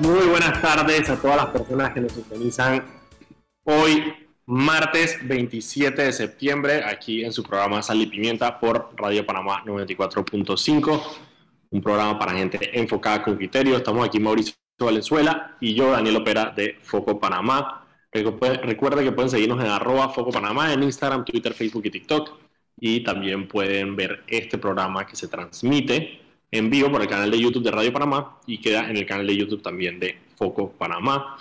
Muy buenas tardes a todas las personas que nos sintonizan hoy, martes 27 de septiembre, aquí en su programa Sal y Pimienta por Radio Panamá 94.5, un programa para gente enfocada con criterio. Estamos aquí Mauricio Valenzuela y yo, Daniel Opera de Foco Panamá. Recuerden que pueden seguirnos en arroba Foco Panamá en Instagram, Twitter, Facebook y TikTok. Y también pueden ver este programa que se transmite en vivo por el canal de YouTube de Radio Panamá y queda en el canal de YouTube también de Foco Panamá.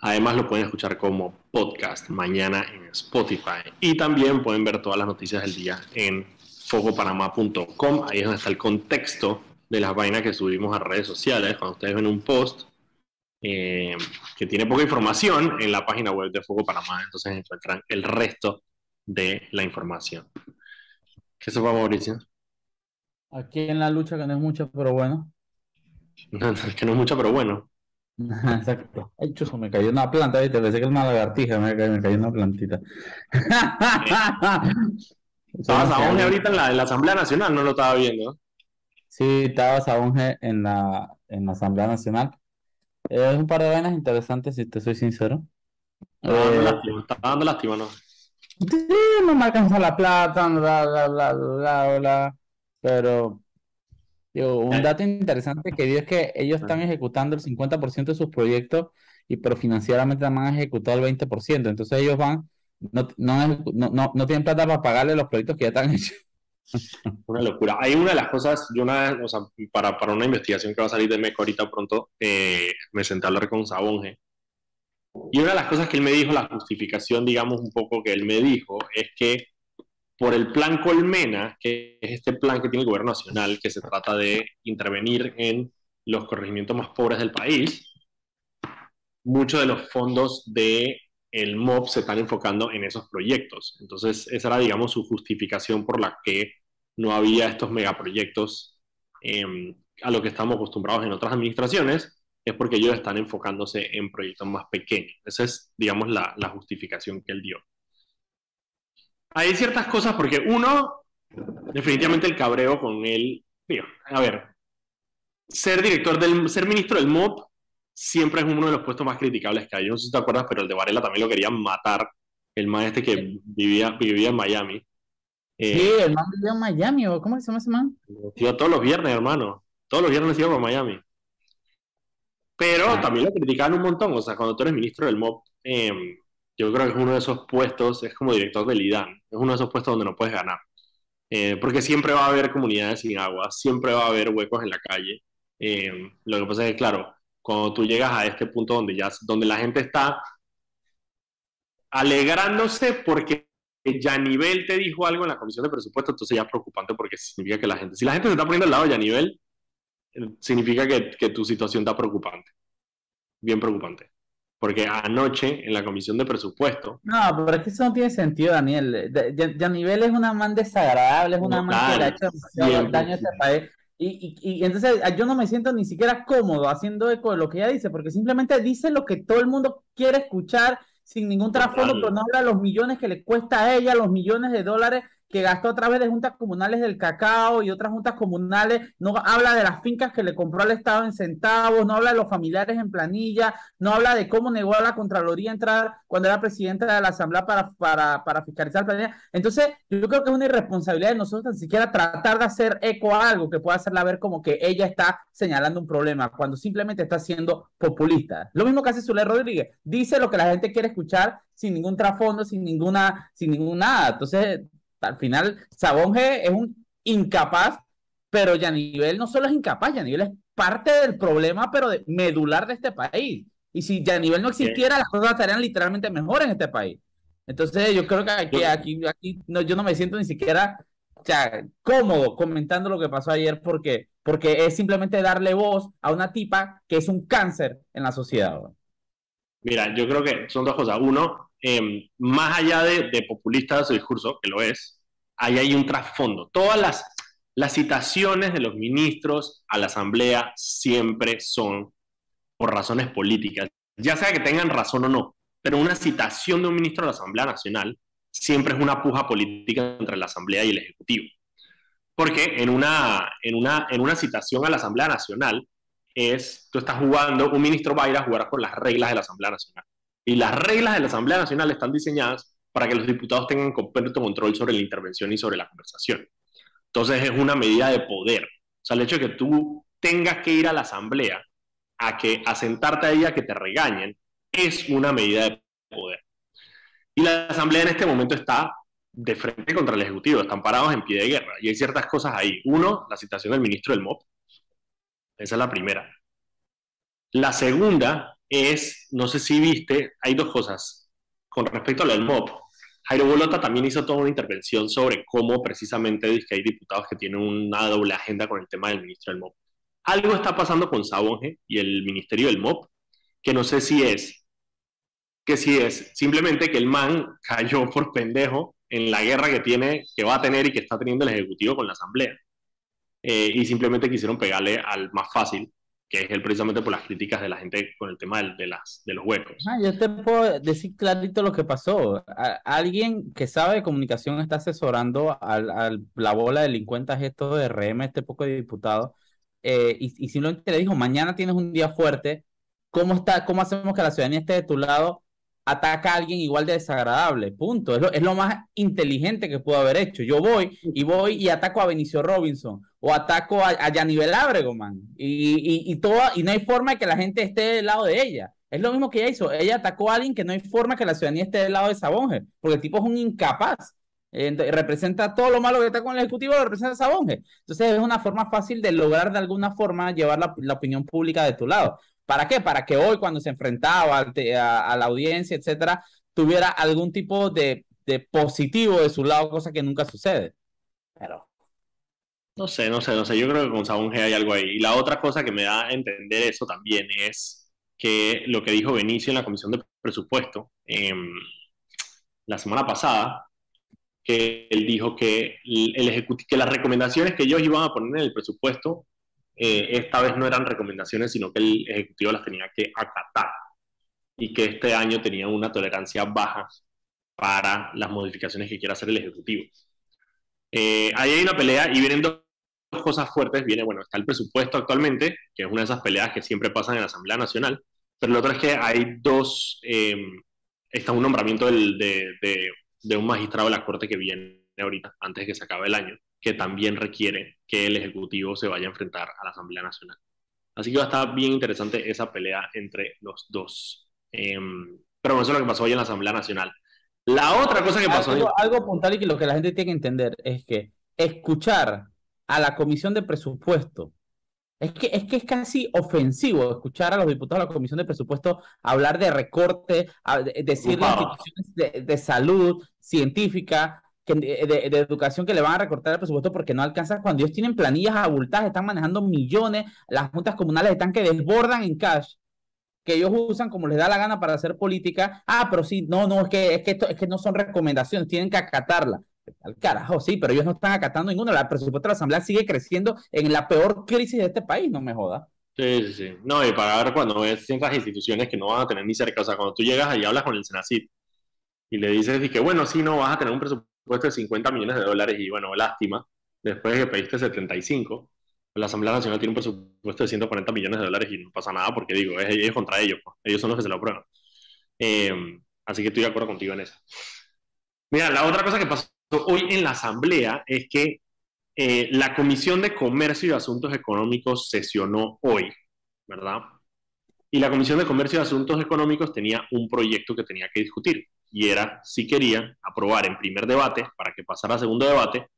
Además lo pueden escuchar como podcast mañana en Spotify. Y también pueden ver todas las noticias del día en focopanamá.com. Ahí es donde está el contexto de las vainas que subimos a redes sociales. Cuando ustedes ven un post, eh, que tiene poca información en la página web de Fuego Panamá, entonces encuentran el resto de la información. ¿Qué se va, Mauricio? Aquí en la lucha que no es mucha, pero bueno. que no es mucha, pero bueno. Exacto. Ay, chuzo, me cayó una planta, ¿viste? Pensé que era una lagartija, me cayó, me cayó una plantita. Estabas a ahorita en la, en la, Asamblea Nacional, no lo estaba viendo. Sí, estaba Sabonge en la, en la Asamblea Nacional. Es un par de vainas interesantes, si te soy sincero. Estaba dando eh, lástima, estaba dando lástima, ¿no? Sí, no me alcanza la plata, bla, bla, bla, bla, bla, pero digo, un dato interesante que dio es que ellos están ejecutando el 50% de sus proyectos, y pero financieramente han ejecutado el 20%, entonces ellos van, no, no, no, no tienen plata para pagarle los proyectos que ya están hechos. Una locura. Hay una de las cosas, yo una o sea, para, para una investigación que va a salir de MECO ahorita pronto, eh, me senté a hablar con Sabonge. Y una de las cosas que él me dijo, la justificación, digamos, un poco que él me dijo, es que por el plan Colmena, que es este plan que tiene el gobierno nacional, que se trata de intervenir en los corregimientos más pobres del país, muchos de los fondos de el MOB se están enfocando en esos proyectos. Entonces, esa era, digamos, su justificación por la que no había estos megaproyectos eh, a lo que estamos acostumbrados en otras administraciones, es porque ellos están enfocándose en proyectos más pequeños. Esa es, digamos, la, la justificación que él dio. Hay ciertas cosas porque uno, definitivamente el cabreo con él, a ver, ser director del, ser ministro del MOB siempre es uno de los puestos más criticables que hay. no sé si te acuerdas, pero el de Varela también lo querían matar. El maestro que vivía, vivía en Miami. Eh, sí, el man vivía en Miami, ¿cómo se llama ese man? Iba todos los viernes, hermano. Todos los viernes iba por Miami. Pero ah. también lo criticaban un montón. O sea, cuando tú eres ministro del MOB, em, yo creo que es uno de esos puestos, es como director del IDAN, es uno de esos puestos donde no puedes ganar. Eh, porque siempre va a haber comunidades sin agua, siempre va a haber huecos en la calle. Em, lo que pasa es que, claro, cuando tú llegas a este punto donde, ya, donde la gente está alegrándose porque Yanivel te dijo algo en la comisión de presupuesto, entonces ya es preocupante porque significa que la gente, si la gente se está poniendo al lado de Yanivel, eh, significa que, que tu situación está preocupante, bien preocupante. Porque anoche en la comisión de presupuesto. No, pero es que eso no tiene sentido, Daniel. Yanivel es una man desagradable, es una man que le ha hecho daño a este país. Y, y, y, entonces yo no me siento ni siquiera cómodo haciendo eco de lo que ella dice, porque simplemente dice lo que todo el mundo quiere escuchar sin ningún trasfondo, pero no habla de los millones que le cuesta a ella, los millones de dólares que gastó a través de juntas comunales del cacao y otras juntas comunales, no habla de las fincas que le compró al Estado en centavos, no habla de los familiares en planilla, no habla de cómo negó a la Contraloría entrar cuando era presidenta de la Asamblea para, para, para fiscalizar la planilla. Entonces, yo creo que es una irresponsabilidad de nosotros ni siquiera tratar de hacer eco a algo que pueda hacerla ver como que ella está señalando un problema, cuando simplemente está siendo populista. Lo mismo que hace Zule Rodríguez, dice lo que la gente quiere escuchar sin ningún trasfondo, sin ninguna, sin ningún nada. Entonces, al final, Sabonge es un incapaz, pero Yanivel no solo es incapaz, Yanivel es parte del problema, pero de, medular de este país. Y si Yanivel no existiera, las cosas estarían literalmente mejor en este país. Entonces, yo creo que aquí, aquí, aquí no, yo no me siento ni siquiera cómodo comentando lo que pasó ayer porque, porque es simplemente darle voz a una tipa que es un cáncer en la sociedad. Mira, yo creo que son dos cosas. Uno, em, más allá de, de populista de su discurso, que lo es, ahí hay un trasfondo. Todas las, las citaciones de los ministros a la Asamblea siempre son por razones políticas, ya sea que tengan razón o no, pero una citación de un ministro a la Asamblea Nacional siempre es una puja política entre la Asamblea y el Ejecutivo. Porque en una, en una, en una citación a la Asamblea Nacional, es, tú estás jugando, un ministro va a ir a jugar con las reglas de la Asamblea Nacional. Y las reglas de la Asamblea Nacional están diseñadas para que los diputados tengan completo control sobre la intervención y sobre la conversación. Entonces es una medida de poder. O sea, el hecho de que tú tengas que ir a la Asamblea a, que, a sentarte ahí a que te regañen es una medida de poder. Y la Asamblea en este momento está de frente contra el Ejecutivo, están parados en pie de guerra. Y hay ciertas cosas ahí. Uno, la citación del ministro del MOP. Esa es la primera. La segunda es, no sé si viste, hay dos cosas. Con respecto a lo del MOP, Jairo Bolota también hizo toda una intervención sobre cómo precisamente dice que hay diputados que tienen una doble agenda con el tema del ministro del MOP. Algo está pasando con Sabonge y el ministerio del MOP, que no sé si es, que si es simplemente que el man cayó por pendejo en la guerra que tiene, que va a tener y que está teniendo el Ejecutivo con la Asamblea. Eh, y simplemente quisieron pegarle al más fácil, que es el precisamente por las críticas de la gente con el tema de, las, de los huecos. Ah, yo te puedo decir clarito lo que pasó. alguien que sabe de comunicación está asesorando a, la bola de delincuentes esto de RM, este poco de diputado, eh, y, y simplemente le dijo, mañana tienes un día fuerte, ¿cómo, está, ¿cómo hacemos que la ciudadanía esté de tu lado? ataca a alguien igual de desagradable, punto. Es lo, es lo, más inteligente que pudo haber hecho. Yo voy y voy y ataco a Benicio Robinson o ataco a, a Yanivel man. Y, y, y, toda, y no hay forma de que la gente esté del lado de ella. Es lo mismo que ella hizo. Ella atacó a alguien que no hay forma que la ciudadanía esté del lado de Sabonge, porque el tipo es un incapaz. representa todo lo malo que está con el Ejecutivo, representa Sabonge. Entonces es una forma fácil de lograr de alguna forma llevar la, la opinión pública de tu lado. ¿Para qué? Para que hoy, cuando se enfrentaba a, la audiencia, etcétera, tuviera algún tipo de, positivo de su lado, cosa que nunca sucede. Pero. No sé, no sé, no sé. Yo creo que con Sabón G hay algo ahí. Y la otra cosa que me da a entender eso también es que lo que dijo Benicio en la Comisión de Presupuesto em, la semana pasada, que él dijo que, el que las recomendaciones que ellos iban a poner en el presupuesto eh, esta vez no eran recomendaciones, sino que el Ejecutivo las tenía que acatar y que este año tenía una tolerancia baja para las modificaciones que quiera hacer el Ejecutivo. Eh, ahí hay una pelea y vienen dos cosas fuertes. Viene, bueno, está el presupuesto actualmente, que es una de esas peleas que siempre pasan en la Asamblea Nacional, pero lo otro es que hay dos, em, está un nombramiento de, de un magistrado de la Corte que viene ahorita, antes de que se acabe el año que también requiere que el Ejecutivo se vaya a enfrentar a la Asamblea Nacional. Así que va a estar bien interesante esa pelea entre los dos. Em, pero eso es lo que pasó hoy en la Asamblea Nacional. La otra cosa que pasó... Algo, algo puntual y que lo que la gente tiene que entender es que escuchar a la Comisión de Presupuesto es que, es que es casi ofensivo escuchar a los diputados de la Comisión de Presupuesto hablar de recorte, decir las instituciones de, de, salud científica, de, educación que le van a recortar el presupuesto porque no alcanza cuando ellos tienen planillas abultadas, están manejando millones, las juntas comunales están que desbordan en cash, que ellos usan como les da la gana para hacer política. Ah, pero sí, no, no, es que, es que, esto, es que no son recomendaciones, tienen que acatarla. Al carajo, sí, pero ellos no están acatando ninguna. El presupuesto de la Asamblea sigue creciendo en la peor crisis de este país, no me joda. Sí, sí, sí. No, y para ver cuando ves ciertas instituciones que no van a tener ni cerca, o sea, cuando tú llegas y hablas con el Senacid y le dices que, bueno, sí, no vas a tener un presupuesto de 50 millones de dólares y bueno, lástima, después de que pediste 75, la Asamblea Nacional tiene un presupuesto de 140 millones de dólares y no pasa nada porque digo, es, es contra ellos, pues. ellos son los que se lo aprueban. Eh, así que estoy de acuerdo contigo en eso. Mira, la otra cosa que pasó hoy en la Asamblea es que eh, la Comisión de Comercio y Asuntos Económicos sesionó hoy, ¿verdad? Y la Comisión de Comercio y Asuntos Económicos tenía un proyecto que tenía que discutir y era si querían aprobar en primer debate, para que pasara a segundo debate,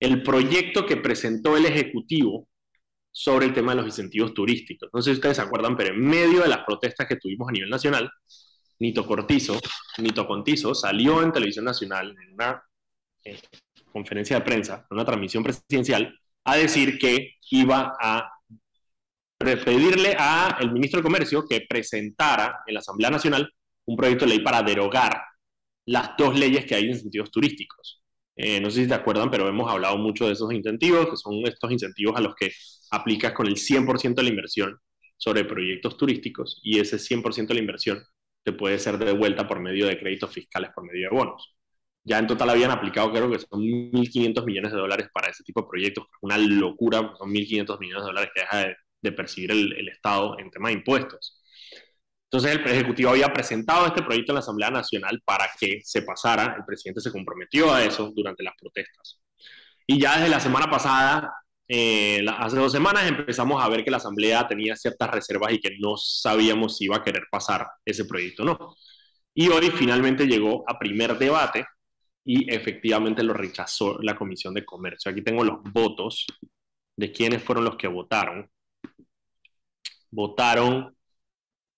el proyecto que presentó el Ejecutivo sobre el tema de los incentivos turísticos. No sé si ustedes se acuerdan, pero en medio de las protestas que tuvimos a nivel nacional, Nito Cortizo, Nito Contizo salió en televisión nacional en una eh, conferencia de prensa, en una transmisión presidencial, a decir que iba a pedirle al ministro de Comercio que presentara en la Asamblea Nacional un proyecto de ley para derogar las dos leyes que hay de incentivos turísticos. Eh, no sé si te acuerdan, pero hemos hablado mucho de esos incentivos, que son estos incentivos a los que aplicas con el 100% de la inversión sobre proyectos turísticos y ese 100% de la inversión te puede ser devuelta por medio de créditos fiscales, por medio de bonos. Ya en total habían aplicado, creo que son 1.500 millones de dólares para ese tipo de proyectos. Una locura, son 1.500 millones de dólares que deja de de percibir el, Estado en tema de impuestos. Entonces el Ejecutivo había presentado este proyecto en la Asamblea Nacional para que se pasara, el presidente se comprometió a eso durante las protestas. Y ya desde la semana pasada, eh, hace dos semanas, empezamos a ver que la Asamblea tenía ciertas reservas y que no sabíamos si iba a querer pasar ese proyecto o no. Y hoy finalmente llegó a primer debate y efectivamente lo rechazó la Comisión de Comercio. Aquí tengo los votos de quiénes fueron los que votaron. Votaron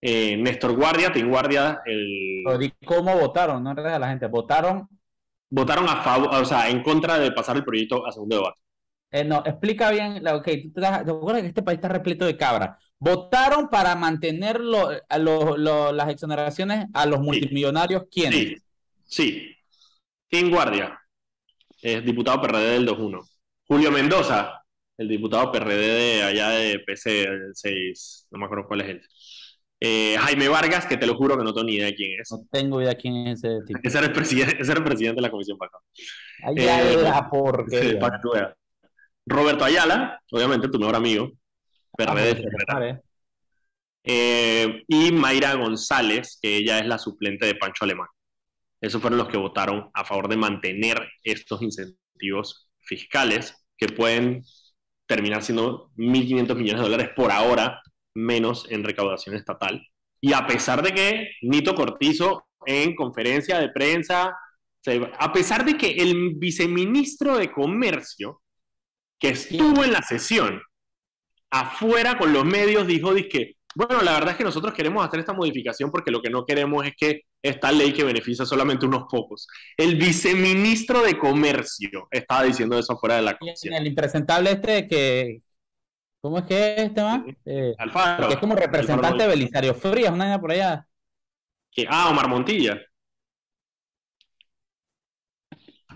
eh, Néstor Guardia, Tim Guardia, el... ¿Cómo votaron? No a la gente. Votaron... Votaron a favor, o sea, en contra de pasar el proyecto a segundo debate. Eh, no, explica bien, ok, tú te, das, que este país está repleto de cabra. Votaron para mantener las exoneraciones a los multimillonarios, ¿quiénes? Sí, sí. Tim Guardia, es diputado PRD del 2-1. Julio Mendoza, el diputado PRD de allá de PC, el 6, no me acuerdo cuál es él. Eh, Jaime Vargas, que te lo juro que no tengo ni idea de quién es. No tengo idea de quién es ese tipo. Ese era el presidente, ese era el presidente de la Comisión PACA. Allá eh, la porquería. Roberto Ayala, obviamente tu mejor amigo, PRD ah, eh, y Mayra González, que ella es la suplente de Pancho Alemán. Esos fueron los que votaron a favor de mantener estos incentivos fiscales que pueden terminar siendo 1.500 millones de dólares por ahora menos en recaudación estatal. Y a pesar de que Nito Cortizo en conferencia de prensa, a pesar de que el viceministro de Comercio, que estuvo en la sesión, afuera con los medios, dijo, que bueno, la verdad es que nosotros queremos hacer esta modificación porque lo que no queremos es que esta ley que beneficia solamente unos pocos. El viceministro de Comercio estaba diciendo eso afuera de la comisión. El impresentable este que... ¿Cómo es que es este más? Eh, Alfaro. Que es como representante de Belisario Frías, una por allá. Ah, Omar Montilla.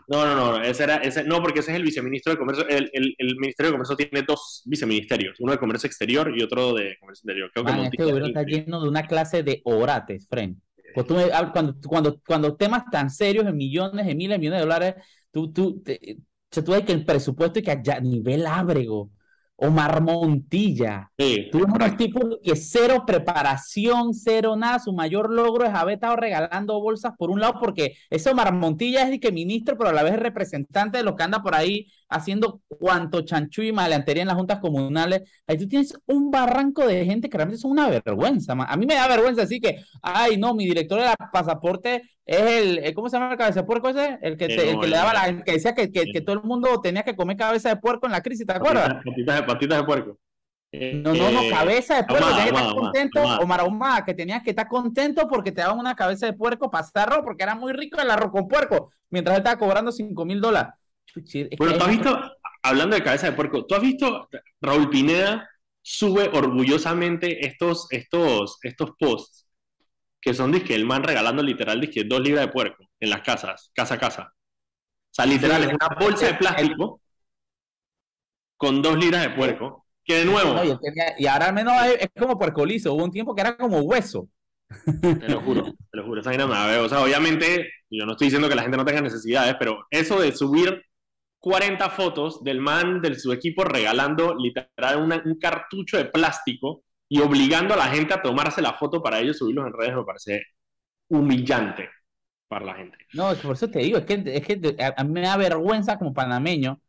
No, no, no, ese era, ese, no, porque ese es el viceministro de Comercio. El, el, Ministerio de Comercio tiene dos viceministerios, uno de Comercio Exterior y otro de Comercio Interior. Creo que este gobierno está lleno de una clase de orates, Fren. Pues cuando, cuando, cuando temas tan serios, en millones, en miles millones de dólares, tú, tú, te, tú ves que el presupuesto y que a nivel ábrego, Omar Montilla. Sí, Tú eres un tipo que cero preparación, cero nada. Su mayor logro es haber estado regalando bolsas por un lado, porque ese Omar Montilla es de que ministro, pero a la vez es representante de lo que anda por ahí haciendo cuanto chanchu y maleantería en las juntas comunales. Ahí tú tienes un barranco de gente que realmente es una vergüenza. A mí me da vergüenza así que, ay, no, mi director de pasaporte es el, eh, ¿cómo se llama el cabeza de puerco ese? El que, el que le daba la, que decía que, que, todo el mundo tenía que comer cabeza de puerco en la crisis, ¿te acuerdas? Patitas, de, patitas de puerco. No, no, no, eh, cabeza de puerco, tenías que estar contento, Omar que tenías que estar contento porque te daban una cabeza de puerco para arroz, porque era muy rico el arroz con puerco, mientras él estaba cobrando 5 mil dólares. Bueno, tú has visto, hablando de cabeza de puerco, tú has visto, Raúl Pineda sube orgullosamente estos, estos, estos posts que son disque el man regalando literal disque dos libras de puerco en las casas, casa a casa. O sea, literal, es una bolsa de plástico con dos libras de puerco. Que de nuevo. y, ahora al menos es, como puerco liso. Hubo un tiempo que era como hueso. Te lo juro, te lo juro. Esa O sea, obviamente, yo no estoy diciendo que la gente no tenga necesidades, pero eso de subir 40 fotos del man de su equipo regalando literal un cartucho de plástico y obligando a la gente a tomarse la foto para ellos subirlos en redes me parece humillante para la gente. No, por eso te digo, es que, es que a mí me da vergüenza como panameño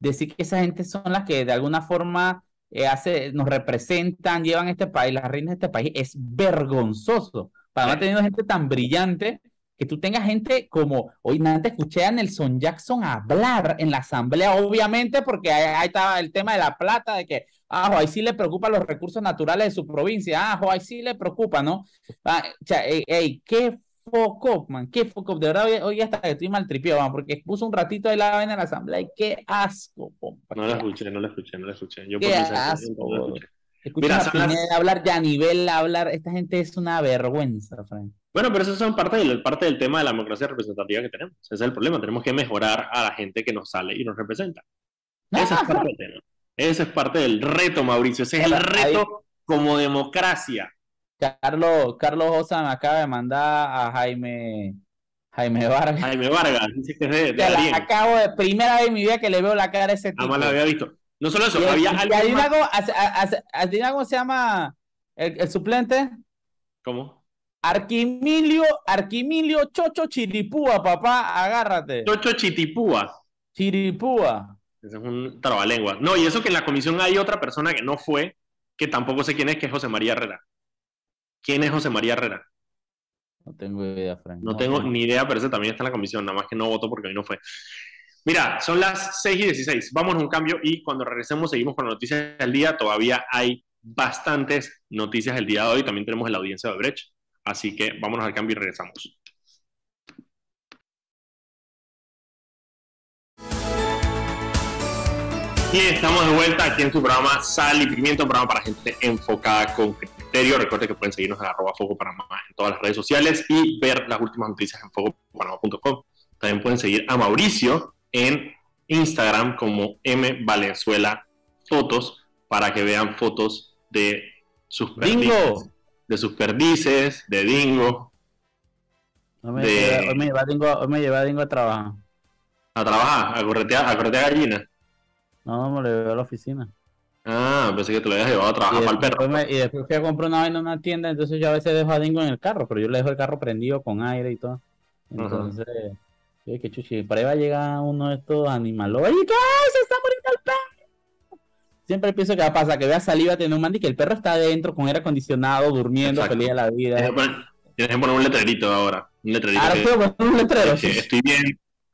decir que esa gente son las que de alguna forma eh, hace, nos representan, llevan este país, las reinas de este país, es vergonzoso. Para no tenido gente tan brillante que tú tengas gente como, hoy antes escuché a Nelson Jackson hablar en la asamblea, obviamente, porque ahí, estaba el tema de la plata, de que, ah, ahí sí le preocupa los recursos naturales de su provincia, ah, ahí sí le preocupa, ¿no? Ah, o sea, ey, qué foco, man, qué foco, de verdad, hoy, hasta que estoy mal tripio, porque puso un ratito ahí la vaina en la asamblea y qué asco, No lo escuché, no lo escuché, no lo escuché. Yo qué asco. Escucha a hablar ya a nivel hablar, esta gente es una vergüenza, Frank. Bueno, pero eso son parte del, parte del tema de la democracia representativa que tenemos. Ese es el problema. Tenemos que mejorar a la gente que nos sale y nos representa. Ese es parte del tema. Ese es parte del reto, Mauricio. Ese es el reto como democracia. Carlos, Carlos Osa me acaba de mandar a Jaime, Jaime Vargas. Jaime Vargas, dice que es de, acabo de, primera vez en mi vida que le veo la cara a ese tipo. Jamás la había visto. No solo eso, había alguien. ¿Cómo se llama el, suplente? ¿Cómo? Arquimilio, Arquimilio Chocho Chiripúa, papá, agárrate. Chocho Chitipúa. Chiripúa. Ese es un trabalengua. No, y eso que en la comisión hay otra persona que no fue, que tampoco sé quién es, que es José María Herrera. ¿Quién es José María Herrera? No tengo idea, Frank. No, tengo ni idea, pero ese también está en la comisión, nada más que no votó porque hoy no fue. Mira, son las 6 y 16. Vamos a un cambio y cuando regresemos seguimos con las noticias del día. Todavía hay bastantes noticias del día de hoy. También tenemos la audiencia de Brecht. Así que vámonos al cambio y regresamos. Y estamos de vuelta aquí en su programa Sal y Pimiento, un programa para gente enfocada con criterio. Recuerden que pueden seguirnos en arroba Foco Panamá en todas las redes sociales y ver las últimas noticias en focopanamá.com. También pueden seguir a Mauricio en Instagram como M Valenzuela Fotos para que vean fotos de sus perdices, de sus perdices, de dingo. Hoy me, lleva, dingo, me lleva dingo a trabajar. A trabajar, a corretear, a corretear gallinas. No, me lo llevé a la oficina. Ah, pensé que te lo habías llevado a trabajar para el perro. y después fui a comprar una vaina en una tienda, entonces yo a veces dejo a Dingo en el carro, pero yo le dejo el carro prendido con aire y todo. Entonces, yo que chuchi, por ahí va a llegar uno de estos animales. ¡Ay, qué! ¡Se está muriendo el perro! Siempre pienso que va a pasar, que vea salir a tener un man y que el perro está adentro con aire acondicionado, durmiendo, feliz de la vida. Tienes que poner un letrerito ahora. Un letrerito. Ahora puedo poner un letrero. estoy bien,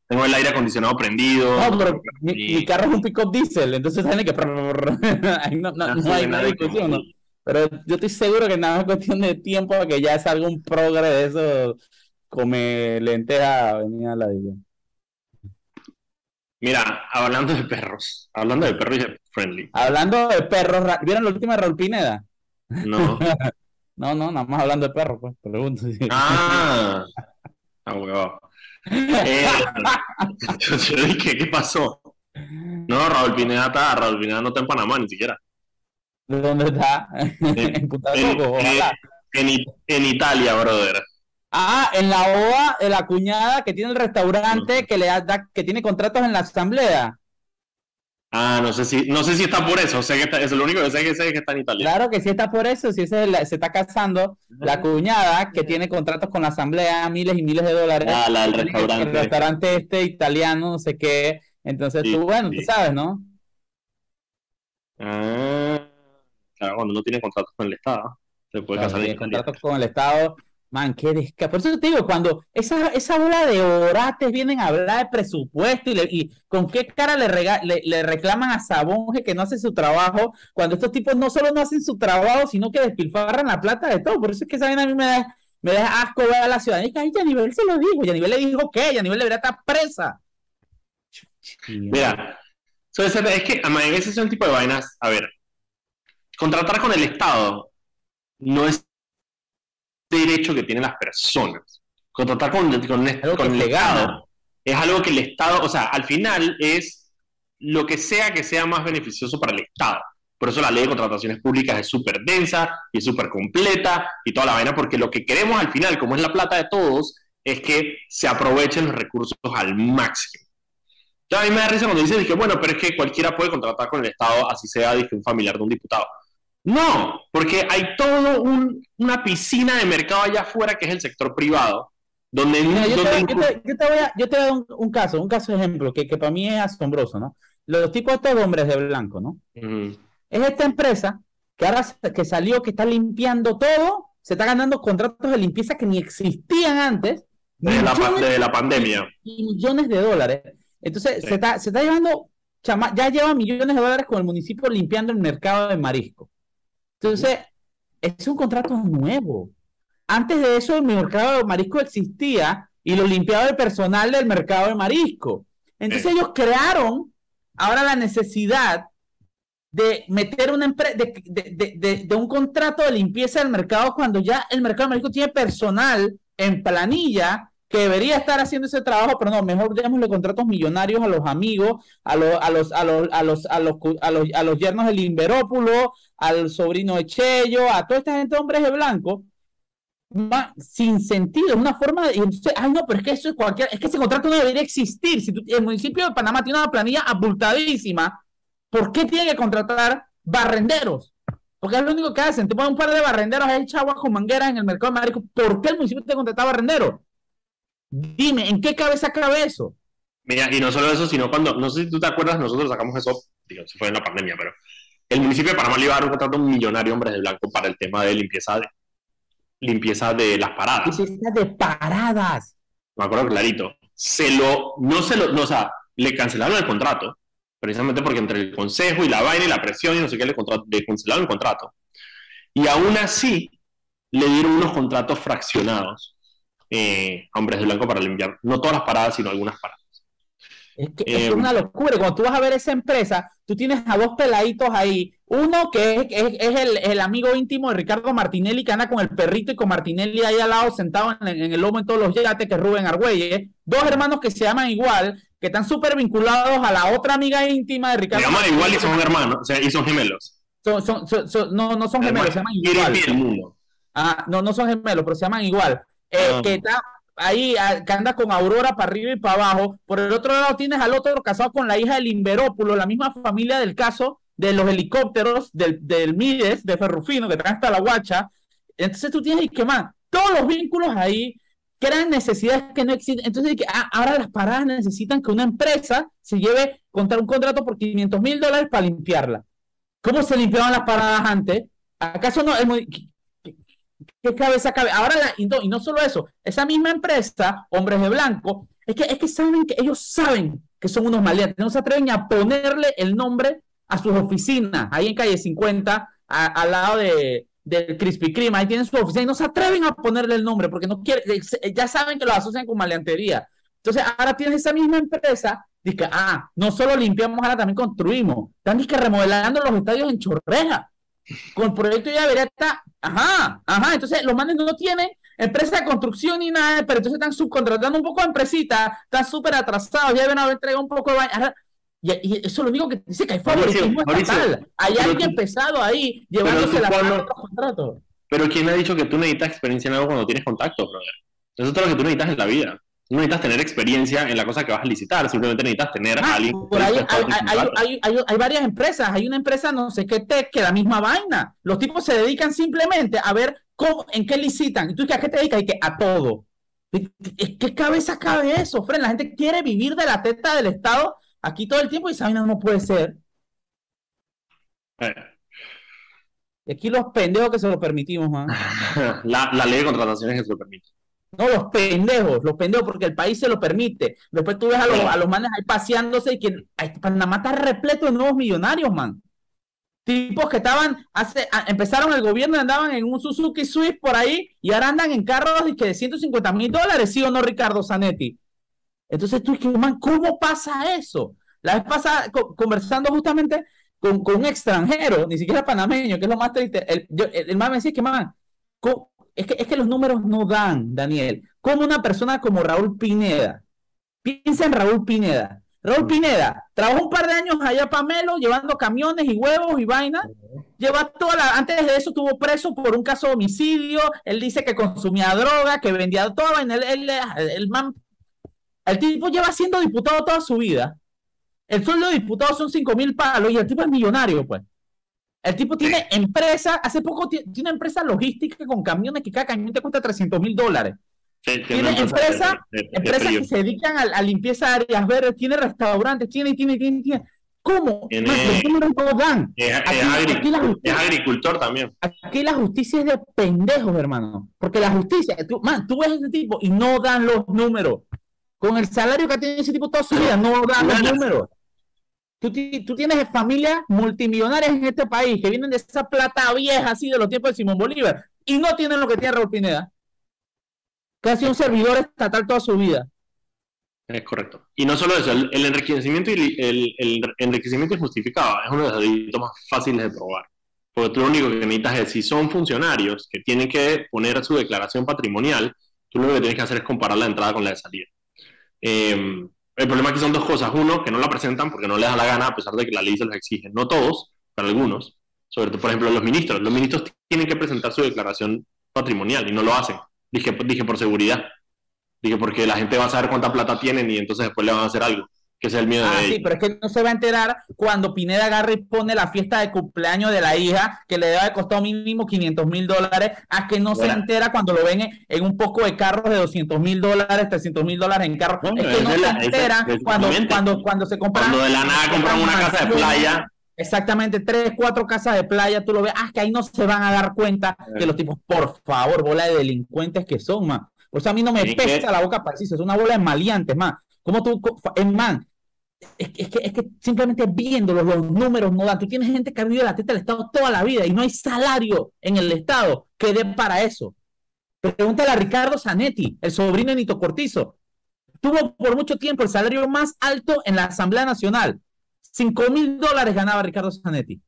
tengo el aire acondicionado prendido. No, pero mi, carro es un pick-up diésel, entonces tiene que. no, no, hay nada discusión, ¿no? Pero yo estoy seguro que nada es cuestión de tiempo que ya salga un progre de eso, come lenteja, venía a la día. Mira, hablando de perros, hablando de perros friendly. Hablando de perros, ¿vieron la última de Raúl Pineda? No. no, no, nada más hablando de perros, pues, pregunto. Ah, ah, huevado. Eh, yo, dije, ¿qué pasó? No, Raúl Pineda está, Raúl Pineda no está en Panamá ni siquiera. ¿Dónde está? en, en, en, Italia, brother. Ah, en la OA de la cuñada que tiene el restaurante que le da, que tiene contratos en la asamblea. Ah, no sé si, no sé si está por eso, sé que está, es lo único que sé que sé que está en Italia. Claro que sí está por eso, si se está casando la cuñada que tiene contratos con la asamblea, miles y miles de dólares. Ah, la del restaurante. El restaurante este italiano, no sé qué. Entonces tú, bueno, tú sabes, ¿no? Ah, claro, cuando no tiene contratos con el Estado, se puede casar. Tiene contratos con el Estado, Man, qué desca... Por eso te digo, cuando esa, esa bola de orates vienen a hablar de presupuesto y, y con qué cara le, le, reclaman a Sabonge que no hace su trabajo, cuando estos tipos no solo no hacen su trabajo, sino que despilfarran la plata de todo. Por eso es que saben a mí me da, me da asco ver a la ciudadanía. Ay, Yanivel se lo dijo. Yanivel le dijo que Yanivel debería estar presa. Mira, es que ese es un tipo de vainas. A ver, contratar con el Estado no es derecho que tienen las personas. Contratar con, con, el legado es algo que el Estado, o sea, al final es lo que sea que sea más beneficioso para el Estado. Por eso la ley de contrataciones públicas es súper densa y súper completa y toda la vaina, porque lo que queremos al final, como es la plata de todos, es que se aprovechen los recursos al máximo. a mí me da risa cuando dicen que, bueno, pero es que cualquiera puede contratar con el Estado, así sea un familiar de un diputado. No, porque hay todo una piscina de mercado allá afuera que es el sector privado. Donde, yo, te, voy a, yo te voy a dar un, caso, un caso de ejemplo que, que, para mí es asombroso, ¿no? Los tipos estos hombres de blanco, ¿no? Es esta empresa que ahora que salió, que está limpiando todo, se está ganando contratos de limpieza que ni existían antes. De la, la pandemia. Y millones de dólares. Entonces, se, está, se está llevando, ya lleva millones de dólares con el municipio limpiando el mercado de marisco. Entonces, es un contrato nuevo. Antes de eso, el mercado de marisco existía y lo limpiaba el personal del mercado de marisco. Entonces, ellos crearon ahora la necesidad de meter una empresa, de, un contrato de limpieza del mercado cuando ya el mercado de marisco tiene personal en planilla que debería estar haciendo ese trabajo, pero no, mejor démosle contratos millonarios a los amigos, a los, a los, a los, a los, a los, a los, a los yernos del Inverópulo, al sobrino de Chello, a toda esta gente hombres de blanco, sin sentido, es una forma de, ay no, pero es que eso es cualquier, es que ese contrato no debería existir, si el municipio de Panamá tiene una planilla abultadísima, ¿por qué tiene que contratar barrenderos? Porque es lo único que hacen. Te ponen un par de barrenderos ahí, chavos con mangueras en el mercado de Marico. ¿Por qué el municipio te contrata barrenderos? Dime, ¿en qué cabeza cabe eso? Mira, y no solo eso, sino cuando, no sé si tú te acuerdas, nosotros sacamos eso, digo, se fue en la pandemia, pero el municipio de Panamá le iba a dar un contrato millonario hombres de blanco para el tema de limpieza de, limpieza de las paradas. Limpieza de paradas. Me acuerdo clarito. Se lo, no se lo, no, o sea, le cancelaron el contrato, precisamente porque entre el consejo y la vaina y la presión y no sé qué, le, le cancelaron el contrato. Y aún así, le dieron unos contratos fraccionados eh, a hombres de blanco para limpiar, no todas las paradas, sino algunas paradas. Es que es em, una locura. Cuando tú vas a ver esa empresa, tú tienes a dos peladitos ahí. Uno que es, el, amigo íntimo de Ricardo Martinelli, que anda con el perrito y con Martinelli ahí al lado sentado en, el lomo en todos los yates, que es Rubén Argüelles. Dos hermanos que se llaman igual, que están súper vinculados a la otra amiga íntima de Ricardo. Se llaman igual y son hermanos, o sea, y son gemelos. no, no son gemelos, se llaman igual. Ah, no, no son gemelos, pero se llaman igual. Eh, ah. Que está ahí que anda con Aurora para arriba y para abajo. Por el otro lado tienes al otro casado con la hija del Inverópulo, la misma familia del caso de los helicópteros del, del Mides, de Ferrufino, que trae hasta la guacha. Entonces tú tienes que más, todos los vínculos ahí crean necesidades que no existen. Entonces, que, ah, ahora las paradas necesitan que una empresa se lleve contra un contrato por 500 mil dólares para limpiarla. ¿Cómo se limpiaban las paradas antes? ¿Acaso no es muy, ¿Qué cabeza cabe? Ahora, y, no, solo eso, esa misma empresa, hombres de blanco, es que, es que saben que ellos saben que son unos maleantes, no se atreven a ponerle el nombre a sus oficinas, ahí en calle 50, al lado de, del Krispy Kreme, ahí tienen su oficina y no se atreven a ponerle el nombre porque no quieren, eh, ya saben que lo asocian con maleantería. Entonces, ahora tienes esa misma empresa, dice, ah, no solo limpiamos, ahora también construimos. Están que remodelando los estadios en Chorreja con el proyecto ya estar, ajá, ajá, entonces los manes no tienen empresa de construcción ni nada, pero entonces están subcontratando un poco a empresitas, están súper atrasados, ya deben haber entregado un poco de y, y, eso es lo único que dice que hay favoritismo estatal. Hay alguien pesado ahí llevándose la mano los contratos. Pero ¿quién ha dicho que tú necesitas experiencia en algo cuando tienes contacto, brother? Eso es todo lo que tú necesitas en la vida. No necesitas tener experiencia en la cosa que vas a licitar, simplemente necesitas tener a ah, alguien. hay, varias empresas, hay una empresa, no sé qué tech, que la misma vaina. Los tipos se dedican simplemente a ver cómo, en qué licitan. ¿Y tú a qué te dedicas? Y que a todo. ¿Qué cabeza cabe eso, Fren? La gente quiere vivir de la teta del Estado aquí todo el tiempo y esa vaina no puede ser. Eh. Y aquí los pendejos que se lo permitimos, la, la ley de contrataciones que se lo permite. No, los pendejos, los pendejos, porque el país se lo permite. Después tú ves a los, a los manes ahí paseándose y que Panamá está repleto de nuevos millonarios, man. Tipos que estaban, hace, empezaron el gobierno y andaban en un Suzuki Swift por ahí y ahora andan en carros de 150 mil dólares, ¿sí o no, Ricardo Zanetti? Entonces tú dices, man, ¿cómo pasa eso? La vez pasada, conversando justamente con, con, un extranjero, ni siquiera panameño, que es lo más triste, el, el, el man me decía que, man, es que, es que los números no dan, Daniel. Como una persona como Raúl Pineda, piensa en Raúl Pineda. Raúl mm. Pineda trabajó un par de años allá para Melo, llevando camiones y huevos y vainas. Lleva toda la, antes de eso estuvo preso por un caso de homicidio. Él dice que consumía droga, que vendía todo. El, el, el, man, el tipo lleva siendo diputado toda su vida. El sueldo de diputado son 5 mil palos y el tipo es millonario, pues. El tipo tiene empresa, hace poco tiene una empresa logística con camiones que cada camión te cuesta 300 mil dólares. tiene empresas empresa que se dedican a, limpieza de áreas verdes, tiene restaurantes, tiene, tiene, tiene, tiene. ¿Cómo? Dan. Es, agricultor también. Aquí la justicia es de pendejos, hermano. Porque la justicia, tú, man, tú ves a ese tipo y no dan los números. Con el salario que tiene ese tipo toda su vida, no dan los números. Tú, tienes familias multimillonarias en este país que vienen de esa plata vieja así de los tiempos de Simón Bolívar y no tienen lo que tiene Raúl Pineda, que ha sido un servidor estatal toda su vida. Es correcto. Y no solo eso, el, enriquecimiento y el, enriquecimiento injustificado es uno de los delitos más fáciles de probar. Porque tú lo único que necesitas es, si son funcionarios que tienen que poner su declaración patrimonial, tú lo que tienes que hacer es comparar la entrada con la de salida. Eh, el problema aquí son dos cosas. Uno, que no la presentan porque no les da la gana, a pesar de que la ley se los exige. No todos, pero algunos. Sobre todo, por ejemplo, los ministros. Los ministros tienen que presentar su declaración patrimonial y no lo hacen. Dije, dije por seguridad. Dije porque la gente va a saber cuánta plata tienen y entonces después le van a hacer algo. Que es el miedo ah, de sí, pero es que no se va a enterar cuando Pineda agarre y pone la fiesta de cumpleaños de la hija, que le debe haber costado mínimo 500 mil dólares, a que no se entera cuando lo ven en, un poco de carros de 200 mil dólares, 300 mil dólares en carros. es que no se entera cuando, cuando, cuando se compran. Cuando de la nada compran una casa de playa. Exactamente, tres, cuatro casas de playa, tú lo ves, ah, que ahí no se van a dar cuenta que eh. los tipos, por favor, bola de delincuentes que son, man. Por eso a mí no me pesa la boca para es una bola de maleantes, man. ¿Cómo tú, es man? Es, que, es que simplemente viéndolo, los números no dan. Tú tienes gente que ha vivido la teta del Estado toda la vida y no hay salario en el Estado que dé para eso. Pregúntale a Ricardo Zanetti, el sobrino de Nito Cortizo. Tuvo por mucho tiempo el salario más alto en la Asamblea Nacional. 5 mil dólares ganaba Ricardo Zanetti.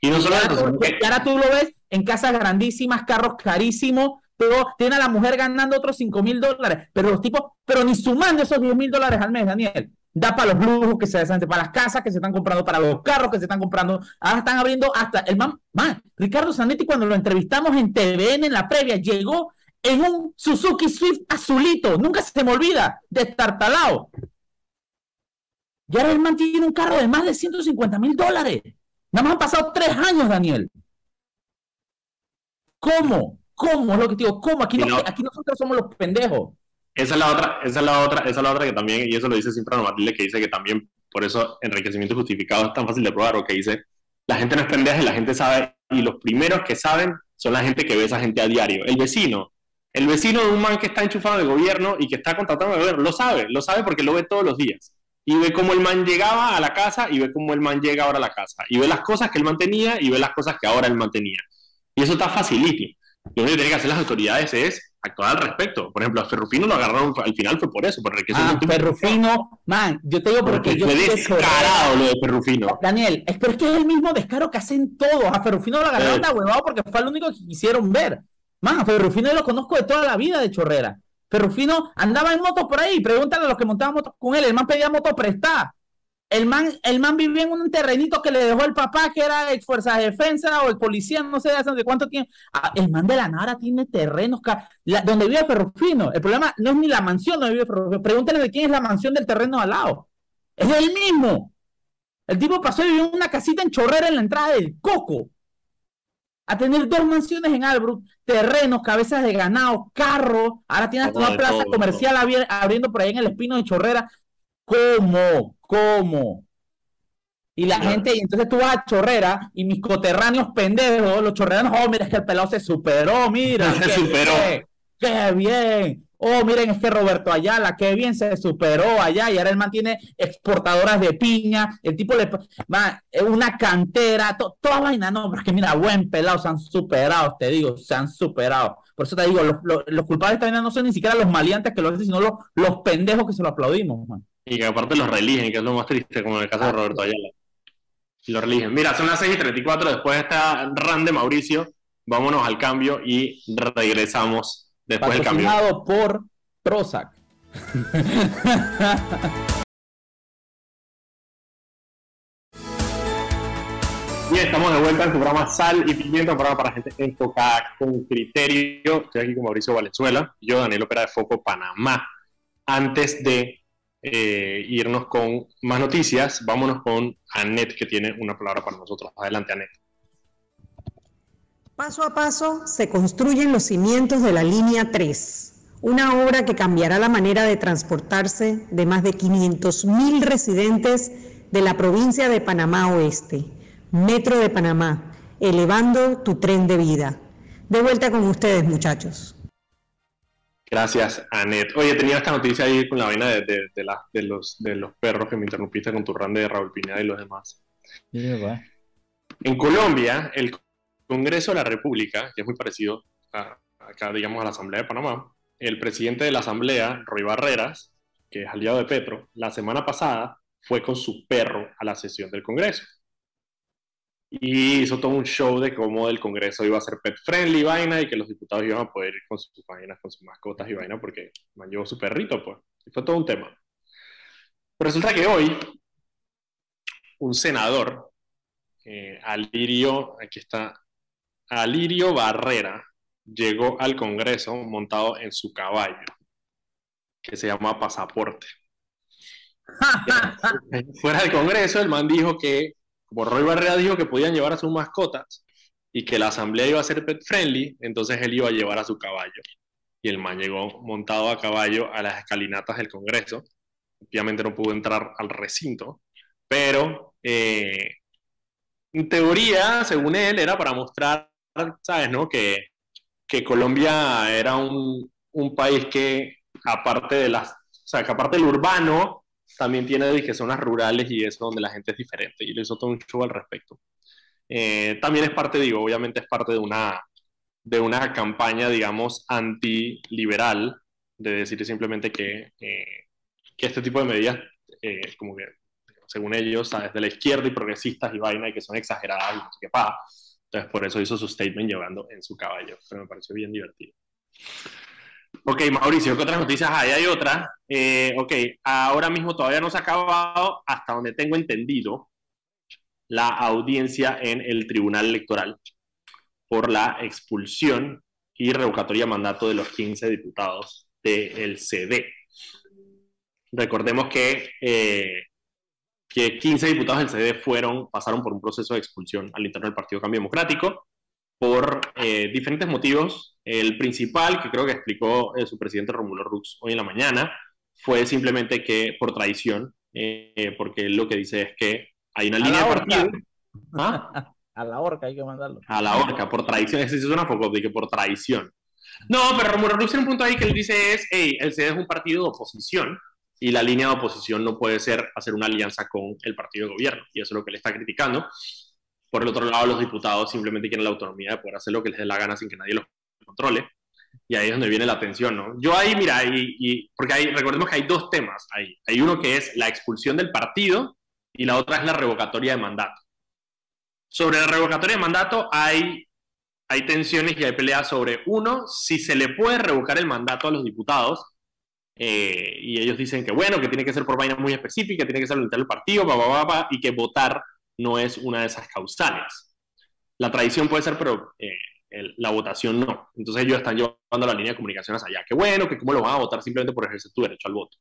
Y no solo y ahora tú lo ves en casas grandísimas, carros carísimos, pero tiene a la mujer ganando otros 5 mil dólares. Pero los tipos, pero ni sumando esos 10 mil dólares al mes, Daniel. Da para los lujos que se hacen, para las casas que se están comprando, para los carros que se están comprando. Ahora están abriendo hasta el man, man Ricardo Zanetti, cuando lo entrevistamos en TVN en la previa, llegó en un Suzuki Swift azulito. Nunca se me olvida, de destartalado. Y ahora el man tiene un carro de más de 150 mil dólares. Nada más han pasado tres años, Daniel. ¿Cómo? ¿Cómo? Es lo que te digo, ¿cómo? Aquí, aquí nosotros somos los pendejos. Esa es la otra, esa es la otra, esa es la otra que también, y eso lo dice siempre Matilde, que dice que también por eso enriquecimiento justificado es tan fácil de probar, o que dice, la gente no es pendeja y la gente sabe, y los primeros que saben son la gente que ve a esa gente a diario. El vecino, el vecino de un man que está enchufado de gobierno y que está contratando al gobierno, lo sabe, lo sabe porque lo ve todos los días y ve cómo el man llegaba a la casa y ve cómo el man llega ahora a la casa. Y ve las cosas que el man tenía y ve las cosas que ahora el man tenía. Y eso está facilísimo. Lo único que tienen que hacer las autoridades es actuar al respecto. Por ejemplo, a Ferrufino lo agarraron al final fue por eso, por ah, Ferrufino, man, yo te digo porque, yo fue descarado lo de Ferrufino. Daniel, es, pero es que es el mismo descaro que hacen todos. A Ferrufino lo agarraron de huevado porque fue lo único que quisieron ver. Man, a Ferrufino yo lo conozco de toda la vida de Chorrera. Rufino andaba en moto por ahí, pregúntale a los que montaban motos con él, el man pedía moto prestada. El man, el man vivía en un terrenito que le dejó el papá, que era ex fuerza de defensa o el policía, no sé de cuánto tiempo. Ah, el man de la Nara tiene terrenos donde vive Ferrufino. El problema no es ni la mansión donde vive Ferrufino. Pregúntale de quién es la mansión del terreno al lado. Es el mismo. El tipo pasó y vivió en una casita en Chorrera en la entrada del Coco a tener dos mansiones en Albrook, terrenos, cabezas de ganado, carro, ahora tiene una plaza comercial abriendo por ahí en el Espino de Chorrera. ¿Cómo? ¿Cómo? Y la gente, y entonces tú vas a Chorrera y mis coterráneos pendejos, los chorreranos, oh, mira, es que el pelado se superó, mira. Se superó. qué bien oh, miren, es que Roberto Ayala, qué bien se superó allá y ahora él mantiene exportadoras de piña, el tipo le va una cantera, toda vaina, no, pero es que mira, buen pelado, se han superado, te digo, se han superado. Por eso te digo, los, culpables también no son ni siquiera los maleantes que lo hacen, sino los, los pendejos que se lo aplaudimos, man. Y que aparte los religen, que es lo más triste, como en el caso de Roberto Ayala. Lo religen. Mira, son las 6 y 34, después de esta run de Mauricio, vámonos al cambio y regresamos Después del cambio. por Prozac. Bien, estamos de vuelta en tu programa Sal y Pimienta, un programa para gente enfocada con criterio. Estoy aquí con Mauricio Valenzuela, yo, Daniel Opera de Foco Panamá. Antes de eh, irnos con más noticias, vámonos con Anet, que tiene una palabra para nosotros. Adelante, Anet. Paso a paso se construyen los cimientos de la línea 3, una obra que cambiará la manera de transportarse de más de 500.000 residentes de la provincia de Panamá Oeste, Metro de Panamá, elevando tu tren de vida. De vuelta con ustedes, muchachos. Gracias, Anet. Oye, tenía esta noticia ahí con la vaina de, los, de los perros que me interrumpiste con tu rande de Raúl Pineda y los demás. en Colombia, el Congreso de la República, que es muy parecido a, acá, digamos, a la Asamblea de Panamá, el presidente de la Asamblea, Roy Barreras, que es aliado de Petro, la semana pasada fue con su perro a la sesión del Congreso. Y hizo todo un show de cómo el Congreso iba a ser pet friendly vaina y que los diputados iban a poder ir con sus vainas, con sus mascotas y vaina porque man llevó su perrito, pues. Y fue todo un tema. Pero resulta que hoy un senador, eh, Alirio, aquí está Alirio Barrera llegó al Congreso montado en su caballo. que se llama pasaporte. Fuera del Congreso, el man dijo que, como Roy Barrera dijo que podían llevar a sus mascotas y que la asamblea iba a ser pet friendly, entonces él iba a llevar a su caballo. Y el man llegó montado a caballo a las escalinatas del Congreso. Obviamente no pudo entrar al recinto, pero eh, en teoría, según él, era para mostrar, ¿sabes, no? Que, que Colombia era un, un país que, aparte de las, o sea, que aparte del urbano, también tiene dije, zonas rurales y es donde la gente es diferente. Y le hizo todo un show al respecto. Eh, también es parte, digo, obviamente es parte de una, de una campaña, digamos, antiliberal, de decir simplemente que, eh, que este tipo de medidas, eh, como que, según ellos, desde la izquierda y progresistas y vaina, y que son exageradas y no sé qué pasa. Entonces, por eso hizo su statement llevando en su caballo, pero me pareció bien divertido. Ok, Mauricio, ¿qué otras noticias hay? Hay otra. Eh, ok, ahora mismo todavía no se ha acabado, hasta donde tengo entendido, la audiencia en el Tribunal Electoral por la expulsión y revocatoria de mandato de los 15 diputados del CD. Recordemos que, eh, que 15 diputados del CD fueron, pasaron por un proceso de expulsión al interno del Partido Cambio Democrático por eh, diferentes motivos. El principal, que creo que explicó eh, su presidente Romulo Rux hoy en la mañana, fue simplemente que por traición, eh, porque lo que dice es que hay una línea de partido. ¿Ah? A la horca hay que mandarlo. A la horca, por traición. Esa es una foto de que por traición. No, pero Romulo Rux tiene un punto ahí que él dice es, hey, el CD es un partido de oposición y la línea de oposición no puede ser hacer una alianza con el partido de gobierno. Y eso es lo que le está criticando. Por el otro lado, los diputados simplemente quieren la autonomía de poder hacer lo que les dé la gana sin que nadie los controle. Y ahí es donde viene la atención, ¿no? Yo ahí, mira, y, porque ahí, recordemos que hay dos temas ahí. Hay uno que es la expulsión del partido y la otra es la revocatoria de mandato. Sobre la revocatoria de mandato hay, hay tensiones y hay peleas sobre, uno, si se le puede revocar el mandato a los diputados, eh, y ellos dicen que bueno, que tiene que ser por vaina muy específica, tiene que ser el partido, y que votar no es una de esas causales. La tradición puede ser, pero eh, la votación no. Entonces ellos están llevando la línea de comunicaciones allá. Qué bueno, que cómo lo van a votar simplemente por ejercer tu derecho al voto.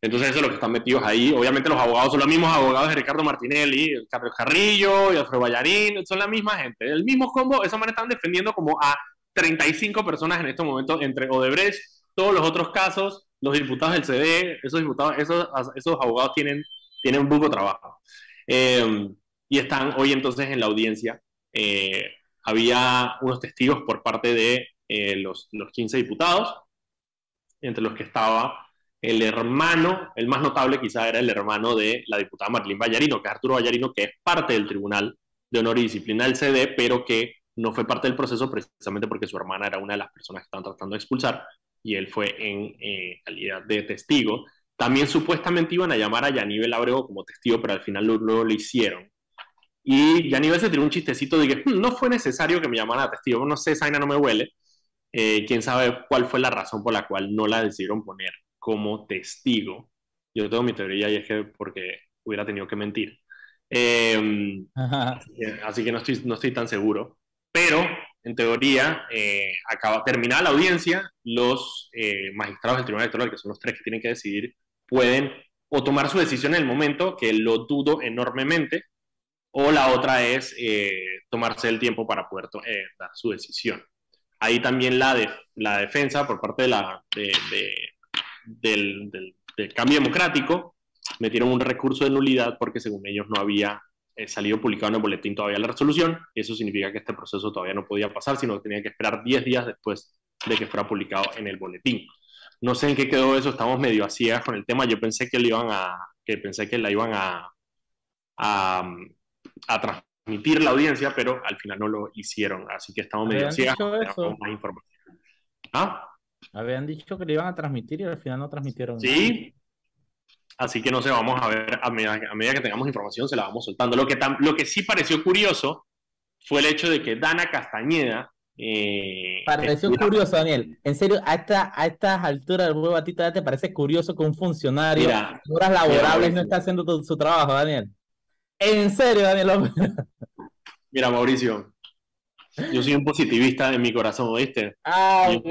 Entonces eso es lo que están metidos ahí. Obviamente los abogados son los mismos abogados de Ricardo Martinelli, Carlos Carrillo y Alfredo Ballarín, son la misma gente. El mismo combo, esa manera están defendiendo como a 35 personas en este momento entre Odebrecht, todos los otros casos, los diputados del CD, esos diputados, esos, esos abogados tienen, tienen un poco trabajo. Eh, y están hoy entonces en la audiencia. Eh, había unos testigos por parte de eh, los, los 15 diputados, entre los que estaba el hermano, el más notable quizá era el hermano de la diputada Marlene Vallarino, que es Arturo Vallarino, que es parte del Tribunal de Honor y Disciplina del CD, pero que no fue parte del proceso precisamente porque su hermana era una de las personas que estaban tratando de expulsar y él fue en calidad de testigo. También supuestamente iban a llamar a Yaníbal Abrego como testigo, pero al final no, lo hicieron. Y Yaníbal se tiró un chistecito de que hmm, no fue necesario que me llamaran a testigo, no sé, esa no me huele. Eh, quién sabe cuál fue la razón por la cual no la decidieron poner como testigo. Yo tengo mi teoría y es que porque hubiera tenido que mentir. Em, así que no estoy, no estoy tan seguro. Pero, en teoría, eh, acaba, terminada la audiencia, los eh, magistrados del Tribunal Electoral, que son los tres que tienen que decidir, pueden o tomar su decisión en el momento, que lo dudo enormemente, o la otra es eh, tomarse el tiempo para poder eh, dar su decisión. Ahí también la, de, la defensa por parte de la, del, del, cambio democrático metieron un recurso de nulidad porque según ellos no había eh, salido publicado en el boletín todavía la resolución, eso significa que este proceso todavía no podía pasar, sino que tenía que esperar 10 días después de que fuera publicado en el boletín. No sé en qué quedó eso, estamos medio a ciegas con el tema. Yo pensé que le iban a, que pensé que la iban a, a, a transmitir la audiencia, pero al final no lo hicieron, así que estamos medio ciegas. Más información. ¿Ah? Habían dicho que le iban a transmitir y al final no transmitieron. Sí. Así que no sé, vamos a ver, a medida, a medida que tengamos información se la vamos soltando. Lo que, lo que sí pareció curioso fue el hecho de que Dana Castañeda, eh, Pareció curioso, Daniel. En serio, a, esta, a estas alturas del juego, a ti te parece curioso que un funcionario de horas laborables no está haciendo su trabajo, Daniel. En serio, Daniel. mira, Mauricio. yo soy un positivista en mi corazón, ¿oíste? Ah, yo,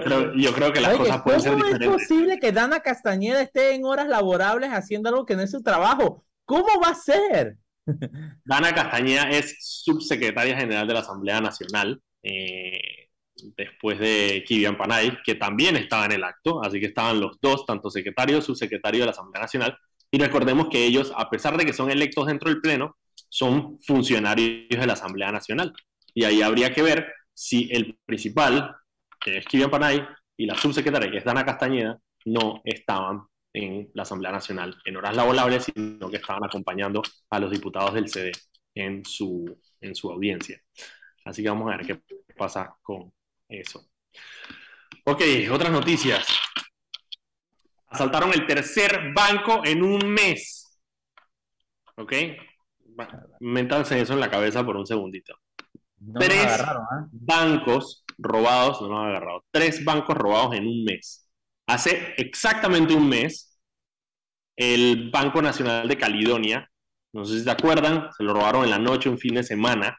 creo, yo creo que las cosas pueden ser diferentes. ¿Cómo es posible que Dana Castañeda esté en horas laborables haciendo algo que no es su trabajo? ¿Cómo va a ser? Dana Castañeda es subsecretaria general de la Asamblea Nacional, eh, después de Kivian Panay, que también estaba en el acto, así que estaban los dos, tanto secretario subsecretario de la Asamblea Nacional, y recordemos que ellos, a pesar de que son electos dentro del Pleno, son funcionarios de la Asamblea Nacional. Y ahí habría que ver si el principal, que es Kivian Panay, y la subsecretaria, que es Dana Castañeda, no estaban en la Asamblea Nacional en horas laborables, sino que estaban acompañando a los diputados del CD en su, en su audiencia. Así que vamos a ver qué pasa con eso. Ok, otras noticias. Asaltaron el tercer banco en un mes. ¿Ok? Métanse eso en la cabeza por un segundito. Tres ¿eh? bancos robados, no nos han agarrado. Tres bancos robados en un mes. Hace exactamente un mes, el Banco Nacional de Caledonia, no sé si se acuerdan, se lo robaron en la noche, un fin de semana.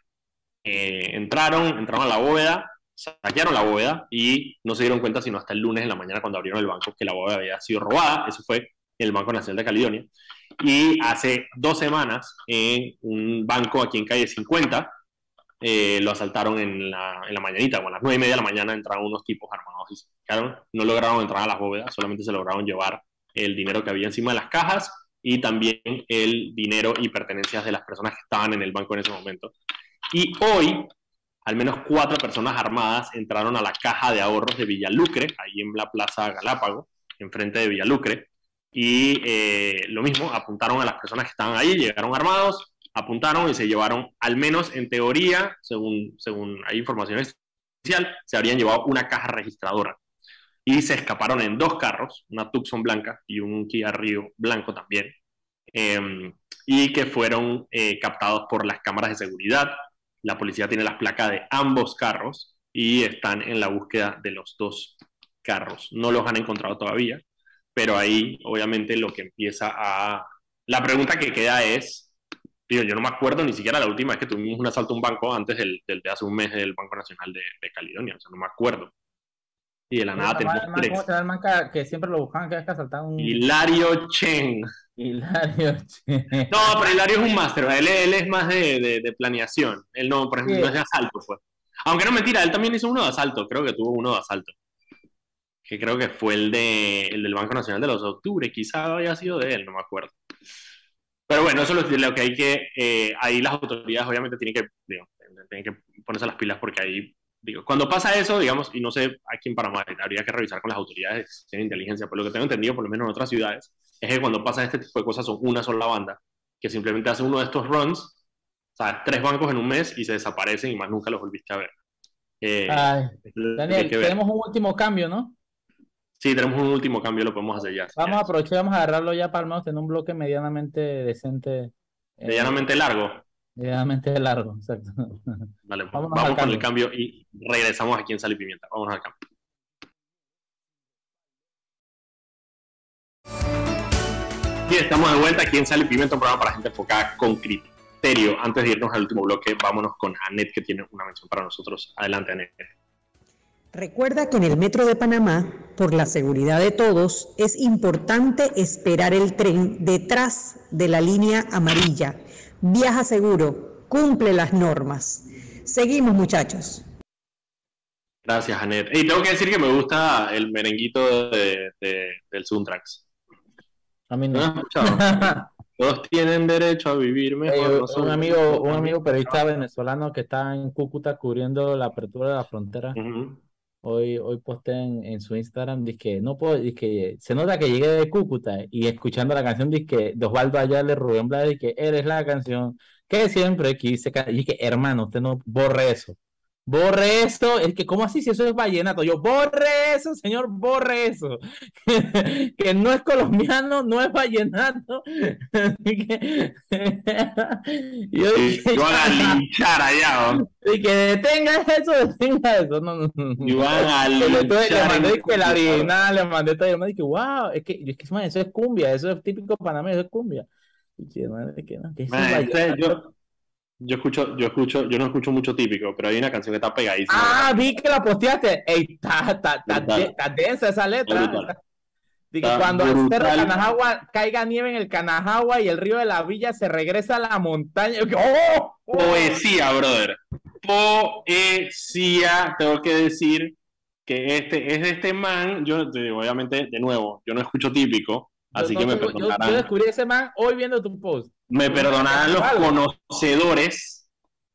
Eh, entraron, entraron a la bóveda, saquearon la bóveda y no se dieron cuenta sino hasta el lunes en la mañana cuando abrieron el banco que la bóveda había sido robada. Eso fue el Banco Nacional de Caledonia. Y hace dos semanas, en un banco aquí en calle 50, eh, lo asaltaron en la, en la mañanita, o a las nueve y media de la mañana entraron unos tipos armados y se saquearon. No lograron entrar a las bóvedas, solamente se lograron llevar el dinero que había encima de las cajas y también el dinero y pertenencias de las personas que estaban en el banco en ese momento. Y hoy, al menos cuatro personas armadas entraron a la caja de ahorros de Villalucre, ahí en la Plaza Galápago, enfrente de Villalucre, y eh, lo mismo, apuntaron a las personas que estaban ahí, llegaron armados, apuntaron y se llevaron, al menos en teoría, según, según hay información especial, se habrían llevado una caja registradora. Y se escaparon en dos carros, una Tucson blanca y un Kia Rio blanco también, em, y que fueron eh, captados por las cámaras de seguridad. La policía tiene las placas de ambos carros y están en la búsqueda de los dos carros. No los han encontrado todavía, pero ahí obviamente lo que empieza a... La pregunta que queda es, yo no me acuerdo ni siquiera la última vez que tuvimos un asalto a un banco antes del, del de hace un mes del Banco Nacional de, de Caledonia, o sea, no me acuerdo. Y de la nada tenemos tres. ¿Cómo se llama el que siempre lo buscaban que asaltar un... Hilario Chen. Hilario Chen. No, pero Hilario es un máster, él, él, es más de, de, de, planeación. Él no, por ejemplo, no es de asalto, pues. Aunque no mentira, él también hizo uno de asalto, creo que tuvo uno de asalto que creo que fue el, de, el del Banco Nacional de los Octubre, quizá haya sido de él, no me acuerdo. Pero bueno, eso es lo que hay que, eh, ahí las autoridades obviamente tienen que, digo, tienen que ponerse las pilas porque ahí, digo, cuando pasa eso, digamos, y no sé, aquí en Panamá habría que revisar con las autoridades de inteligencia, por lo que tengo entendido, por lo menos en otras ciudades, es que cuando pasa este tipo de cosas son una sola banda, que simplemente hace uno de estos runs, o sea, tres bancos en un mes y se desaparecen y más nunca los volviste a ver. Eh, Daniel, tenemos un último cambio, ¿no? Sí, tenemos un último cambio, lo podemos hacer ya. Vamos a aprovechar, vamos a agarrarlo ya para menos en un bloque medianamente decente. Eh, medianamente largo. Medianamente largo, exacto. Vale, pues, vamos, con el cambio y regresamos aquí en Sal y Pimienta. Vamos al cambio. Y estamos de vuelta aquí en Sal y Pimienta, un programa para gente enfocada con criterio. Antes de irnos al último bloque, vámonos con Anet, que tiene una mención para nosotros. Adelante, Anet. Recuerda que en el Metro de Panamá, por la seguridad de todos, es importante esperar el tren detrás de la línea amarilla. Viaja seguro, cumple las normas. Seguimos, muchachos. Gracias, Anet. Y tengo que decir que me gusta el merenguito de, del Suntrax. A mí no. Todos tienen derecho a vivir mejor. un, amigo, un amigo periodista venezolano que está en Cúcuta cubriendo la apertura de la frontera. Hoy, hoy posté en, su Instagram, dice que no puedo, que se nota que llegué de Cúcuta y escuchando la canción, dice que de Osvaldo Ayala, Rubén Blades, que eres la canción que siempre quise, y que hermano, usted no borre eso. Borre eso, es que, ¿cómo así si eso es vallenato? Yo, borre eso, señor, borre eso. que no es colombiano, no es vallenato. yo dije, van a linchar allá, Y que detenga eso, detenga eso. No, no, no. Y van a linchar. Le mandé que la original, le mandé todo, y me dije, wow, es que, es que eso es cumbia, eso es típico panameño, eso es cumbia. Y que, madre, que no, que es man, yo, Yo escucho, yo escucho, yo no escucho mucho típico, pero hay una canción que está pegadísima. Ah, vi que la posteaste. Ey, está, está, está, está densa esa letra. que cuando el cerro Canajagua caiga nieve en el Canajagua y el río de la villa se regresa a la montaña. ¡Oh! ¡Oh! Poesía, brother. Poesía, tengo que decir que este es de este man. Yo, obviamente, de nuevo, yo no escucho típico, así que me perdonarán. Yo, descubrí ese man hoy viendo tu post. Me perdonarán los conocedores,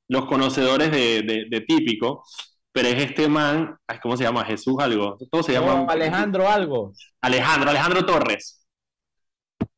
los conocedores de, de, típico, pero es este man, ¿cómo se llama? Jesús algo. Todo se llama. Alejandro algo. Alejandro, Alejandro Torres.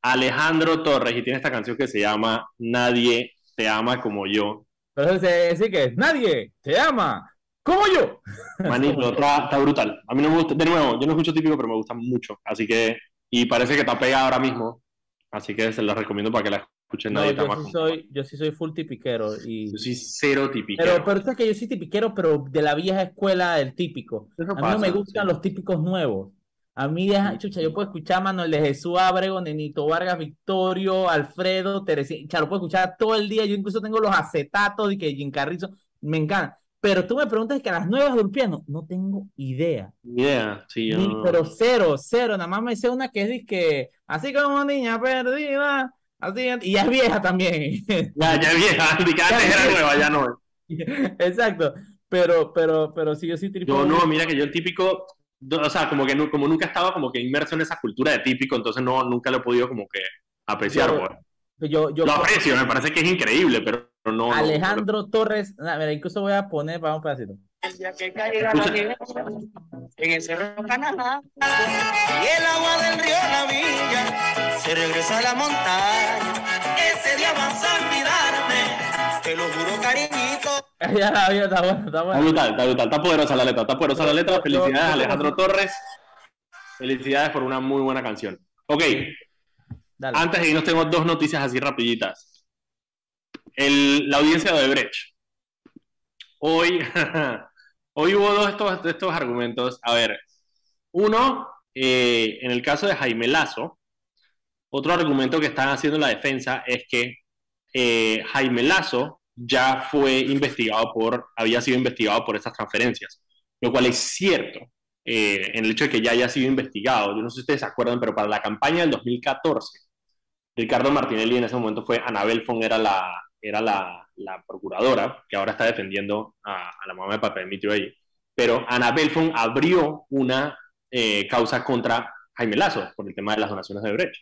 Alejandro Torres, y tiene esta canción que se llama Nadie te ama como yo. Pero sí que nadie te ama como yo. Manito, está, está, brutal. A mí no me gusta, de nuevo, yo no escucho típico, pero me gusta mucho. Así que, y parece que está pegada ahora mismo. Así que se la recomiendo para que la escuchen nadie yo, sí soy, yo sí soy full tipiquero. Y... Yo soy cero tipiquero. Pero, pero es que yo soy tipiquero, pero de la vieja escuela del típico. a mí no me gustan los típicos nuevos. A mí, chucha, yo puedo escuchar a Manuel de Jesús Abrego, Nenito Vargas, Victorio, Alfredo, Teresita, lo puedo escuchar todo el día. Yo incluso tengo los acetatos de que Jim Carrizo, me encanta. Pero tú me preguntas que a las nuevas piano, no tengo idea. Idea, sí, yo... Pero cero, cero. Nada más me sé una que es que, así como niña perdida, así, y ya es vieja también. Ya, ya es vieja, antes era nueva, ya no Exacto. Pero, pero, pero sí, yo sí típico. Yo no, mira que yo el típico, o sea, como que como nunca estaba como que inmerso en esa cultura de típico, entonces no, nunca lo he podido como que apreciar. Pues. Yo, yo, lo aprecio, me parece que es increíble, pero Alejandro Torres, a ver, incluso voy a poner, vamos pedacito. El día que caiga la nieve en el cerro Canadá y el agua del río La Villa se regresa a la montaña. Ese día vas a olvidarme, te lo juro, cariñito. ya la vida está bueno, está bueno. Está brutal, está brutal, está poderosa la letra, está poderosa la letra. Felicidades, Alejandro Torres. Felicidades por una muy buena canción. Ok. Dale. Antes de irnos tengo dos noticias así rapiditas la audiencia de Brecht. Hoy, hoy hubo dos de estos, estos argumentos. A ver, uno, eh, en el caso de Jaime Lazo, otro argumento que están haciendo la defensa es que eh, Jaime Lazo ya fue investigado por, había sido investigado por estas transferencias, lo cual es cierto. Eh, en el hecho de que ya haya sido investigado. Yo no sé si ustedes se acuerdan, pero para la campaña del 2014, Ricardo Martinelli en ese momento fue, Anabel Fon era la, era la, procuradora, que ahora está defendiendo a, la mamá de Papá Dimitrio ahí. Pero Ana Belfon abrió una eh, causa contra Jaime Lazo por el tema de las donaciones de Brecht.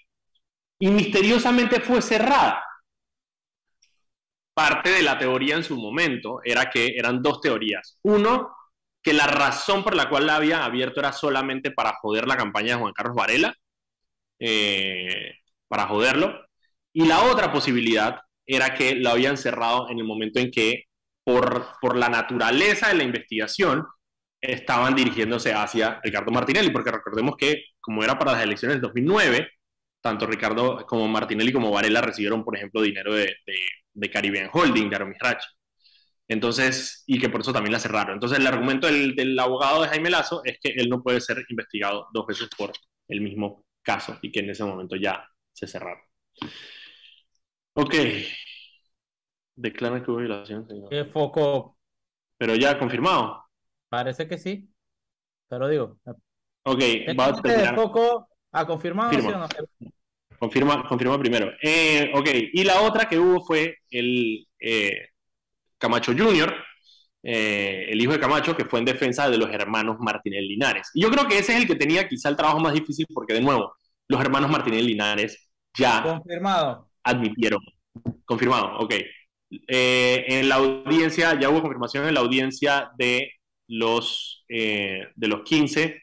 Y misteriosamente fue cerrada. Parte de la teoría en su momento era que eran dos teorías. Uno, que la razón por la cual la había abierto era solamente para joder la campaña de Juan Carlos Varela, eh, para joderlo. Y la otra posibilidad era que lo habían cerrado en el momento en que, por, por la naturaleza de la investigación, estaban dirigiéndose hacia Ricardo Martinelli, porque recordemos que, como era para las elecciones del 2009, tanto Ricardo como Martinelli como Varela recibieron, por ejemplo, dinero de, de, Caribbean Holding, de Armisrach. Entonces, y que por eso también la cerraron. Entonces, el argumento del, del, abogado de Jaime Lazo es que él no puede ser investigado dos veces por el mismo caso y que en ese momento ya se cerraron. Ok. Declara que hubo violación, señor. ¿Qué foco? Pero ya confirmado. Parece que sí. Pero digo. Ok, va a terminar. foco ha confirmado? Confirma, confirma primero. Eh, ok, y la otra que hubo fue el eh, Camacho Jr., eh, el hijo de Camacho, que fue en defensa de los hermanos Martínez Linares. Y yo creo que ese es el que tenía quizá el trabajo más difícil, porque de nuevo, los hermanos Martínez Linares ya. Confirmado admitieron. Confirmado, ok. Eh, en la audiencia, ya hubo confirmación en la audiencia de los, eh, de los 15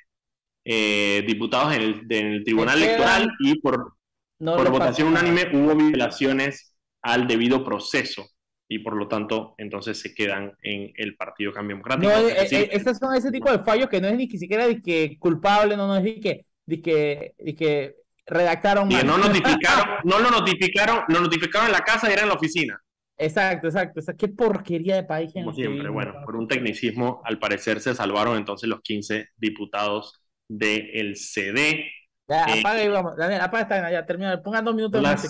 eh, diputados en el, Tribunal Electoral y por, por votación unánime hubo violaciones al debido proceso y por lo tanto entonces se quedan en el Partido Cambio Democrático. No, estos son ese tipo de fallos que no es ni siquiera de que culpable, no, no es de que, de que, de que redactaron mal. no notificaron, no lo notificaron, lo notificaron en la casa y era en la oficina. Exacto, exacto. O sea, qué porquería de país. Como siempre, bueno, por un tecnicismo, al parecer se salvaron entonces los 15 diputados del CD. Ya, eh, apaga y vamos. Daniel, apaga esta, ya termina. Pongan dos minutos más.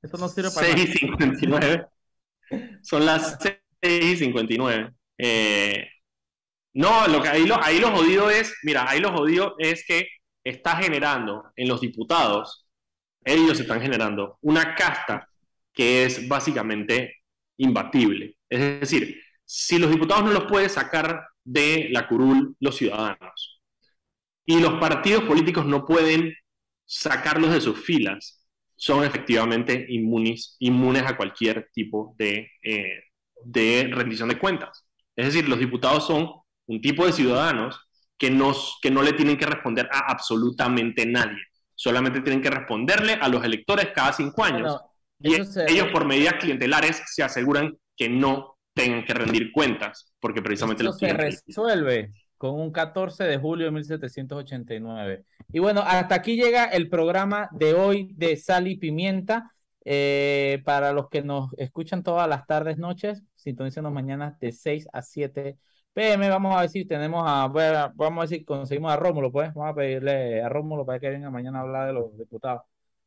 Eso no sirve para 6.59. Son las 6 y 59. Eh, no, lo que ahí lo, ahí lo jodido es, mira, ahí lo jodido es que está generando en los diputados, ellos están generando una casta que es básicamente imbatible. Es decir, si los diputados no los pueden sacar de la curul los ciudadanos y los partidos políticos no pueden sacarlos de sus filas, son efectivamente inmunes, a cualquier tipo eh, de rendición de cuentas. Es decir, los diputados son un tipo de ciudadanos que, nos, que no le tienen que responder a absolutamente nadie. Solamente tienen que responderle a los electores cada cinco años. y ellos por medidas clientelares se aseguran que no tengan que rendir cuentas, porque precisamente eso se resuelve con un 14 de julio de 1789. Y bueno, hasta aquí llega el programa de hoy de Sal y Pimienta. Eh, para los que nos escuchan todas las tardes, noches, sintonícenos mañana de 6 a 7 PM. Vamos a si tenemos a, vamos a si conseguimos a Rómulo, pues. Vamos a pedirle a Rómulo para que venga mañana a hablar de los diputados.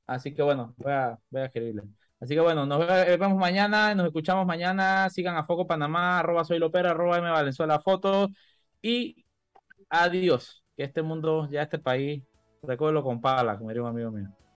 Así que bueno, voy a, voy escribirle. Así que bueno, nos vemos mañana, nos escuchamos mañana. Sigan a Foco Panamá, arroba soy Lopera, arroba M Valenzuela Fotos. Y adiós. Que este mundo, ya este país, recuerdo con pala, como diría un amigo mío.